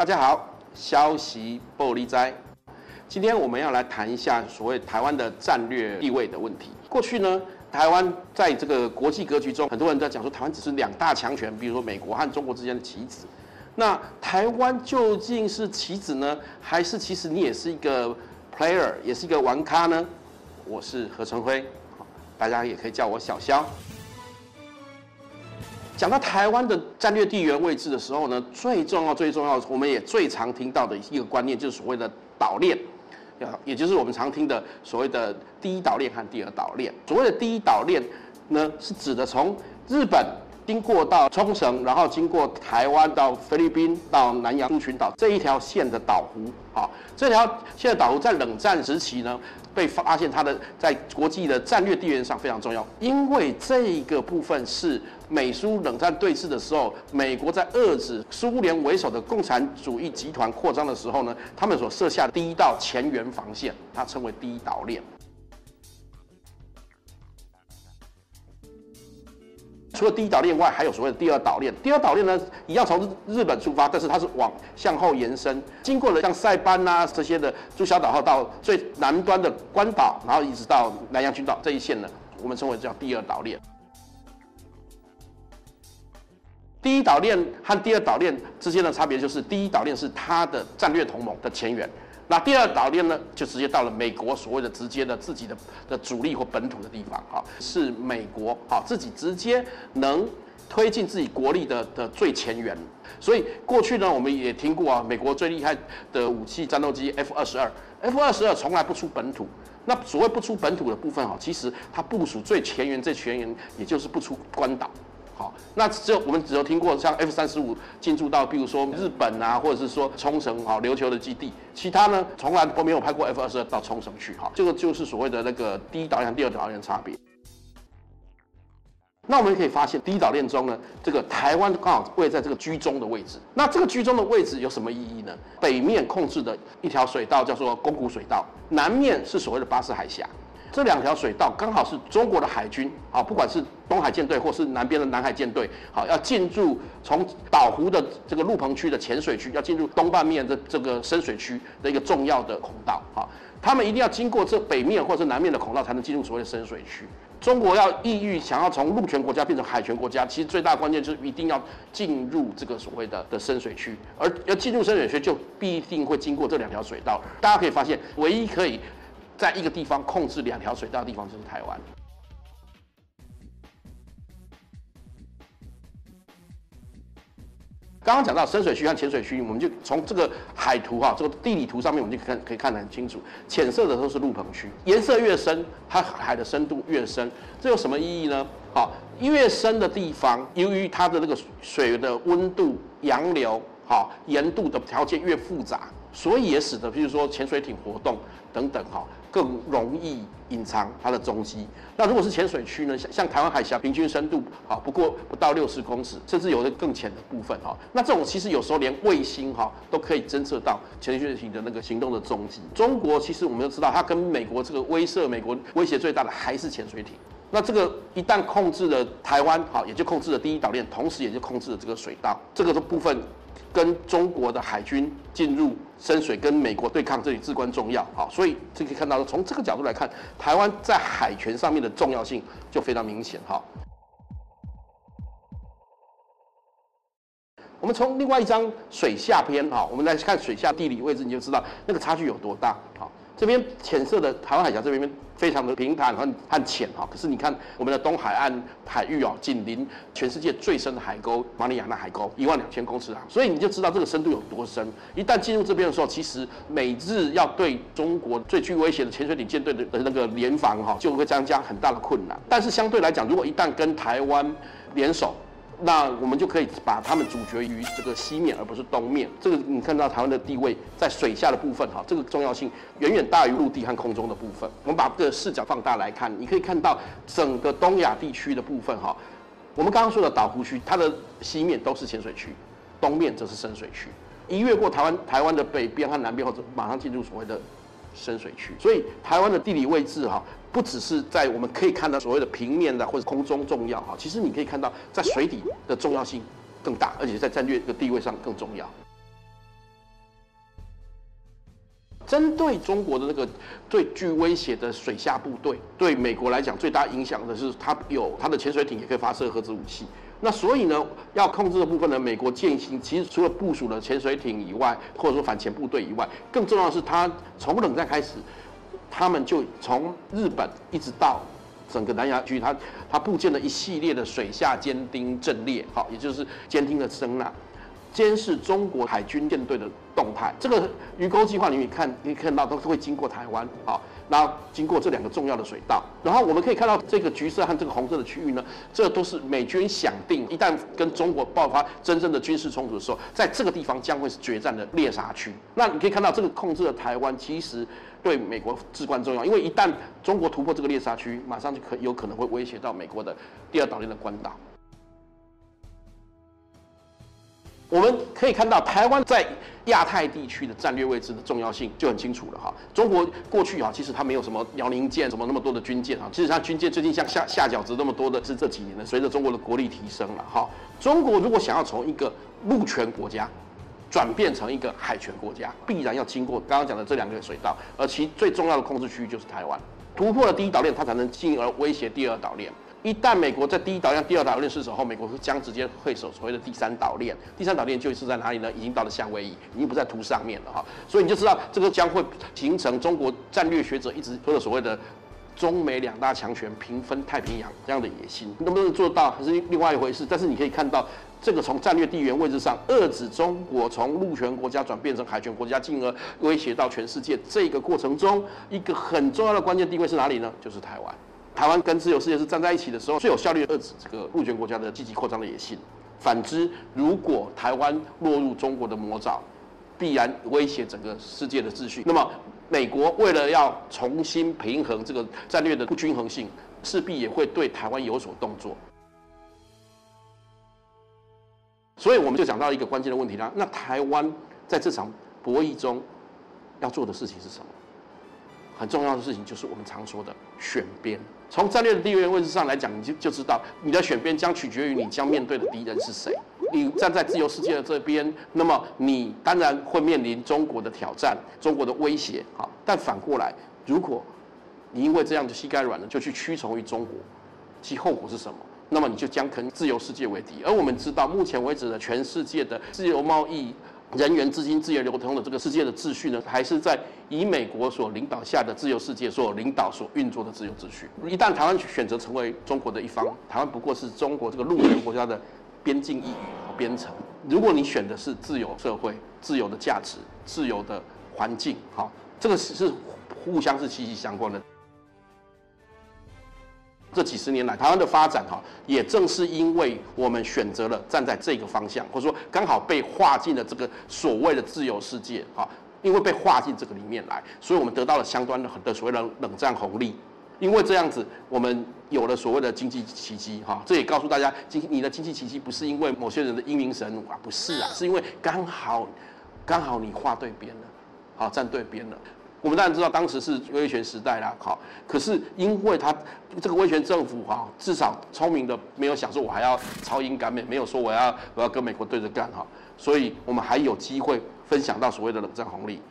大家好，消息报你知。今天我们要来谈一下所谓台湾的战略地位的问题。过去呢，台湾在这个国际格局中，很多人在讲说台湾只是两大强权，比如说美国和中国之间的棋子。那台湾究竟是棋子呢，还是其实你也是一个 player，也是一个玩咖呢？我是何成辉，大家也可以叫我小肖。讲到台湾的战略地缘位置的时候呢，最重要、最重要，我们也最常听到的一个观念，就是所谓的岛链，也就是我们常听的所谓的第一岛链和第二岛链。所谓的第一岛链呢，是指的从日本经过到冲绳，然后经过台湾到菲律宾到南洋诸群岛这一条线的岛弧。好，这条线的岛弧在冷战时期呢，被发现它的在国际的战略地缘上非常重要，因为这个部分是。美苏冷战对峙的时候，美国在遏制苏联为首的共产主义集团扩张的时候呢，他们所设下的第一道前沿防线，它称为第一岛链。除了第一岛链外，还有所谓的第二岛链。第二岛链呢，一样从日本出发，但是它是往向后延伸，经过了像塞班啊这些的诸小岛号到最南端的关岛，然后一直到南洋群岛这一线呢，我们称为叫第二岛链。第一岛链和第二岛链之间的差别就是，第一岛链是它的战略同盟的前缘，那第二岛链呢，就直接到了美国所谓的直接的自己的的主力或本土的地方，哈，是美国啊自己直接能推进自己国力的的最前沿。所以过去呢，我们也听过啊，美国最厉害的武器战斗机 F 二十二，F 二十二从来不出本土。那所谓不出本土的部分哈，其实它部署最前沿最前沿，也就是不出关岛。好，那只有我们只有听过像 F 三十五进驻到，比如说日本啊，或者是说冲绳啊琉球的基地，其他呢从来都没有派过 F 二十二到冲绳去。哈，这个就是所谓的那个第一岛链、第二岛链差别。那我们可以发现，第一岛链中呢，这个台湾刚好位在这个居中的位置。那这个居中的位置有什么意义呢？北面控制的一条水道叫做宫古水道，南面是所谓的巴士海峡。这两条水道刚好是中国的海军啊，不管是东海舰队或是南边的南海舰队，好，要进入从岛湖的这个陆棚区的浅水区，要进入东半面的这个深水区的一个重要的孔道啊，他们一定要经过这北面或者南面的孔道，才能进入所谓的深水区。中国要意欲想要从陆权国家变成海权国家，其实最大关键就是一定要进入这个所谓的的深水区，而要进入深水区，就必定会经过这两条水道。大家可以发现，唯一可以。在一个地方控制两条水道的地方就是台湾。刚刚讲到深水区和浅水区，我们就从这个海图哈，这个地理图上面，我们就看可以看得很清楚。浅色的都是陆棚区，颜色越深，它海的深度越深。这有什么意义呢？好，越深的地方，由于它的那个水的温度、洋流、好盐度的条件越复杂，所以也使得，譬如说潜水艇活动等等哈。更容易隐藏它的踪迹。那如果是浅水区呢？像像台湾海峡平均深度啊，不过不到六十公尺，甚至有的更浅的部分哈。那这种其实有时候连卫星哈都可以侦测到潜水艇的那个行动的踪迹。中国其实我们都知道，它跟美国这个威慑，美国威胁最大的还是潜水艇。那这个一旦控制了台湾，好，也就控制了第一岛链，同时也就控制了这个水道，这个的部分。跟中国的海军进入深水，跟美国对抗，这里至关重要。啊，所以这可以看到，从这个角度来看，台湾在海权上面的重要性就非常明显。哈，我们从另外一张水下片，哈，我们来看水下地理位置，你就知道那个差距有多大。好。这边浅色的台湾海峡这边非常的平坦和和浅哈，可是你看我们的东海岸海域哦，紧邻全世界最深的海沟马里亚纳海沟一万两千公尺啊，所以你就知道这个深度有多深。一旦进入这边的时候，其实美日要对中国最具威胁的潜水艇舰队的的那个联防哈，就会增加很大的困难。但是相对来讲，如果一旦跟台湾联手，那我们就可以把他们阻绝于这个西面，而不是东面。这个你看到台湾的地位在水下的部分，哈，这个重要性远远大于陆地和空中的部分。我们把这个视角放大来看，你可以看到整个东亚地区的部分，哈，我们刚刚说的岛湖区，它的西面都是浅水区，东面则是深水区。一越过台湾，台湾的北边和南边，或者马上进入所谓的深水区，所以台湾的地理位置哈，不只是在我们可以看到所谓的平面的或者空中重要哈，其实你可以看到在水底的重要性更大，而且在战略个地位上更重要。针对中国的那个最具威胁的水下部队，对美国来讲最大影响的是它有它的潜水艇也可以发射核子武器。那所以呢，要控制的部分呢，美国舰行其实除了部署了潜水艇以外，或者说反潜部队以外，更重要的是它从冷战开始，他们就从日本一直到整个南亚区，它它布建了一系列的水下监听阵列，好，也就是监听的声呐。监视中国海军舰队的动态，这个鱼钩计划里面看，你看到都是会经过台湾，好，然后经过这两个重要的水道，然后我们可以看到这个橘色和这个红色的区域呢，这都是美军想定，一旦跟中国爆发真正的军事冲突的时候，在这个地方将会是决战的猎杀区。那你可以看到这个控制了台湾，其实对美国至关重要，因为一旦中国突破这个猎杀区，马上就可有可能会威胁到美国的第二岛链的关岛。我们可以看到，台湾在亚太地区的战略位置的重要性就很清楚了哈。中国过去啊，其实它没有什么辽宁舰，什么那么多的军舰啊。其实它军舰最近像下下饺子那么多的是这几年的，随着中国的国力提升了哈。中国如果想要从一个陆权国家转变成一个海权国家，必然要经过刚刚讲的这两个水道，而其最重要的控制区域就是台湾。突破了第一岛链，它才能进而威胁第二岛链。一旦美国在第一岛链、第二岛链失守后，美国将直接会守所谓的第三岛链。第三岛链就是在哪里呢？已经到了夏威夷，已经不在图上面了哈。所以你就知道这个将会形成中国战略学者一直说的所谓的中美两大强权平分太平洋这样的野心，能不能做到还是另外一回事。但是你可以看到，这个从战略地缘位置上遏制中国从陆权国家转变成海权国家，进而威胁到全世界这个过程中，一个很重要的关键地位是哪里呢？就是台湾。台湾跟自由世界是站在一起的时候，最有效率遏制这个陆权国家的积极扩张的野心。反之，如果台湾落入中国的魔爪，必然威胁整个世界的秩序。那么，美国为了要重新平衡这个战略的不均衡性，势必也会对台湾有所动作。所以，我们就讲到一个关键的问题啦。那台湾在这场博弈中要做的事情是什么？很重要的事情就是我们常说的选边。从战略的地位位置上来讲，你就就知道你的选边将取决于你将面对的敌人是谁。你站在自由世界的这边，那么你当然会面临中国的挑战、中国的威胁。好，但反过来，如果你因为这样的膝盖软了，就去屈从于中国，其后果是什么？那么你就将跟自由世界为敌。而我们知道，目前为止的全世界的自由贸易。人员、资金自由流通的这个世界的秩序呢，还是在以美国所领导下的自由世界所领导、所运作的自由秩序。一旦台湾选择成为中国的一方，台湾不过是中国这个陆权国家的边境一隅和边城。如果你选的是自由社会、自由的价值、自由的环境，好，这个是是互相是息息相关的。这几十年来，台湾的发展哈，也正是因为我们选择了站在这个方向，或者说刚好被划进了这个所谓的自由世界哈，因为被划进这个里面来，所以我们得到了相关的很多所谓的冷战红利。因为这样子，我们有了所谓的经济奇迹哈。这也告诉大家，经你的经济奇迹不是因为某些人的英明神武啊，不是啊，是因为刚好刚好你划对边了，好站对边了。我们当然知道当时是威权时代啦，好，可是因为他这个威权政府哈，至少聪明的没有想说我还要超英赶美，没有说我要我要跟美国对着干哈，所以我们还有机会分享到所谓的冷战红利。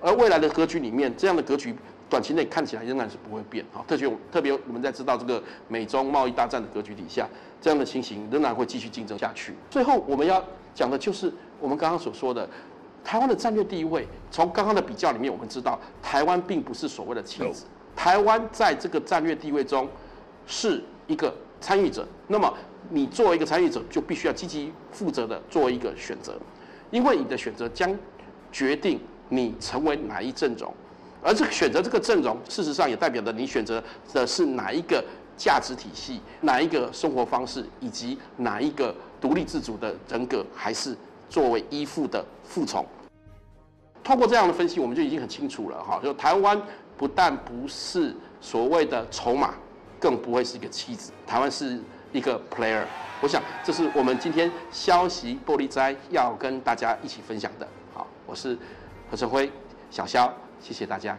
而未来的格局里面，这样的格局短期内看起来仍然是不会变哈，特别特别我们在知道这个美中贸易大战的格局底下，这样的情形仍然会继续竞争下去。最后我们要讲的就是我们刚刚所说的。台湾的战略地位，从刚刚的比较里面，我们知道台湾并不是所谓的棋子。台湾在这个战略地位中是一个参与者。那么，你作为一个参与者，就必须要积极负责的做一个选择，因为你的选择将决定你成为哪一阵容。而这个选择这个阵容，事实上也代表着你选择的是哪一个价值体系、哪一个生活方式，以及哪一个独立自主的人格，还是作为依附的附从。通过这样的分析，我们就已经很清楚了哈，就台湾不但不是所谓的筹码，更不会是一个妻子，台湾是一个 player。我想这是我们今天消息玻璃斋要跟大家一起分享的。好，我是何成辉，小肖，谢谢大家。